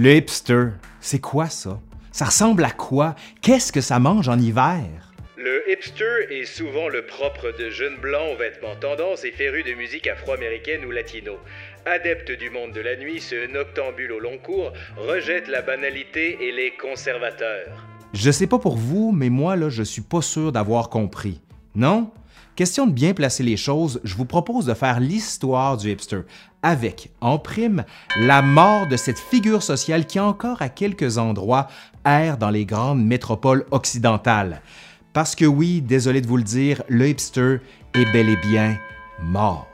Le hipster, c'est quoi ça? Ça ressemble à quoi? Qu'est-ce que ça mange en hiver? Le hipster est souvent le propre de jeunes blancs aux vêtements tendance et férus de musique afro-américaine ou latino. Adepte du monde de la nuit, ce noctambule au long cours rejette la banalité et les conservateurs. Je sais pas pour vous, mais moi, là, je suis pas sûr d'avoir compris. Non? Question de bien placer les choses, je vous propose de faire l'histoire du hipster avec, en prime, la mort de cette figure sociale qui encore à quelques endroits erre dans les grandes métropoles occidentales. Parce que oui, désolé de vous le dire, le hipster est bel et bien mort.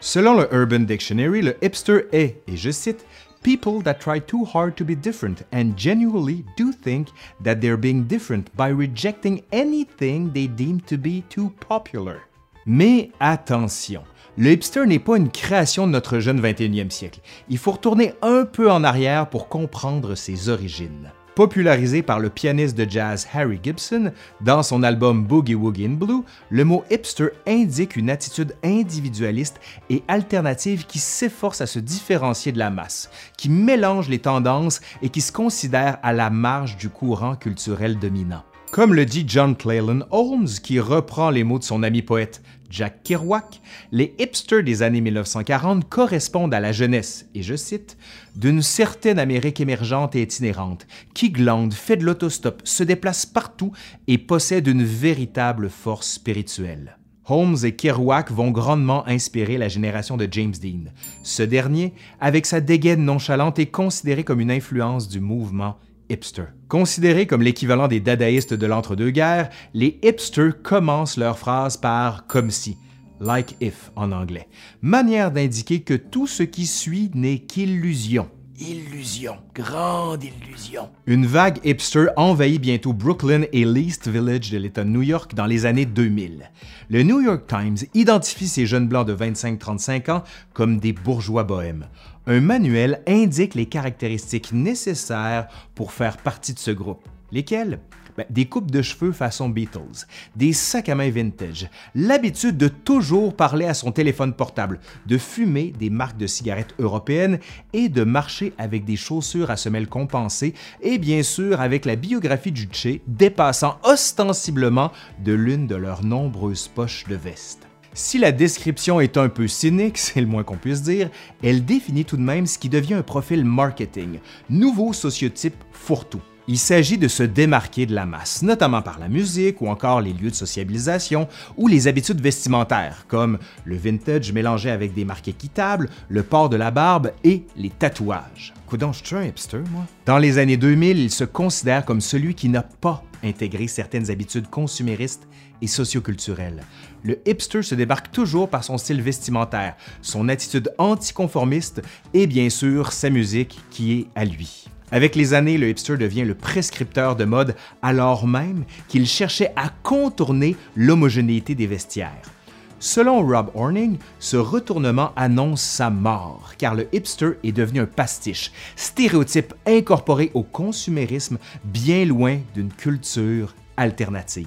Selon le Urban Dictionary, le hipster est, et je cite, People that try too hard to be different and genuinely do think that they're being different by rejecting anything they deem to be too popular. Mais attention, le hipster n'est pas une création de notre jeune 21e siècle. Il faut retourner un peu en arrière pour comprendre ses origines. Popularisé par le pianiste de jazz Harry Gibson dans son album Boogie Woogie in Blue, le mot hipster indique une attitude individualiste et alternative qui s'efforce à se différencier de la masse, qui mélange les tendances et qui se considère à la marge du courant culturel dominant. Comme le dit John Cleland Holmes, qui reprend les mots de son ami poète Jack Kerouac, les hipsters des années 1940 correspondent à la jeunesse, et je cite, d'une certaine Amérique émergente et itinérante, qui glande, fait de l'autostop, se déplace partout et possède une véritable force spirituelle. Holmes et Kerouac vont grandement inspirer la génération de James Dean. Ce dernier, avec sa dégaine nonchalante, est considéré comme une influence du mouvement hipster. Considérés comme l'équivalent des dadaïstes de l'entre-deux-guerres, les hipsters commencent leur phrase par comme si, like if en anglais, manière d'indiquer que tout ce qui suit n'est qu'illusion. Illusion, grande illusion. Une vague hipster envahit bientôt Brooklyn et l'East Village de l'État de New York dans les années 2000. Le New York Times identifie ces jeunes blancs de 25-35 ans comme des bourgeois bohèmes. Un manuel indique les caractéristiques nécessaires pour faire partie de ce groupe. Lesquelles? Ben, des coupes de cheveux façon Beatles, des sacs à main vintage, l'habitude de toujours parler à son téléphone portable, de fumer des marques de cigarettes européennes et de marcher avec des chaussures à semelles compensées et bien sûr avec la biographie du Che dépassant ostensiblement de l'une de leurs nombreuses poches de veste. Si la description est un peu cynique, c'est le moins qu'on puisse dire, elle définit tout de même ce qui devient un profil marketing, nouveau sociotype fourre-tout. Il s'agit de se démarquer de la masse, notamment par la musique ou encore les lieux de sociabilisation ou les habitudes vestimentaires, comme le vintage mélangé avec des marques équitables, le port de la barbe et les tatouages. Coudon, je suis un hipster, moi. Dans les années 2000, il se considère comme celui qui n'a pas intégré certaines habitudes consuméristes et socioculturelles. Le hipster se débarque toujours par son style vestimentaire, son attitude anticonformiste et bien sûr sa musique qui est à lui. Avec les années, le hipster devient le prescripteur de mode alors même qu'il cherchait à contourner l'homogénéité des vestiaires. Selon Rob Horning, ce retournement annonce sa mort, car le hipster est devenu un pastiche, stéréotype incorporé au consumérisme bien loin d'une culture alternative.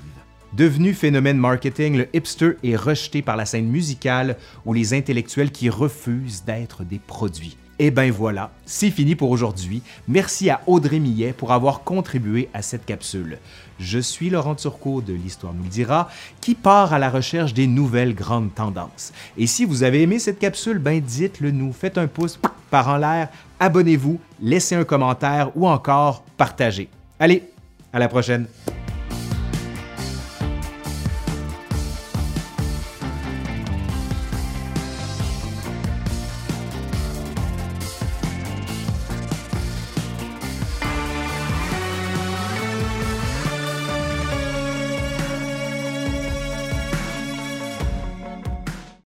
Devenu phénomène marketing, le hipster est rejeté par la scène musicale ou les intellectuels qui refusent d'être des produits. Et ben voilà, c'est fini pour aujourd'hui. Merci à Audrey Millet pour avoir contribué à cette capsule. Je suis Laurent Turcot de l'Histoire nous le dira, qui part à la recherche des nouvelles grandes tendances. Et si vous avez aimé cette capsule, ben dites-le nous, faites un pouce par en l'air, abonnez-vous, laissez un commentaire ou encore partagez. Allez, à la prochaine.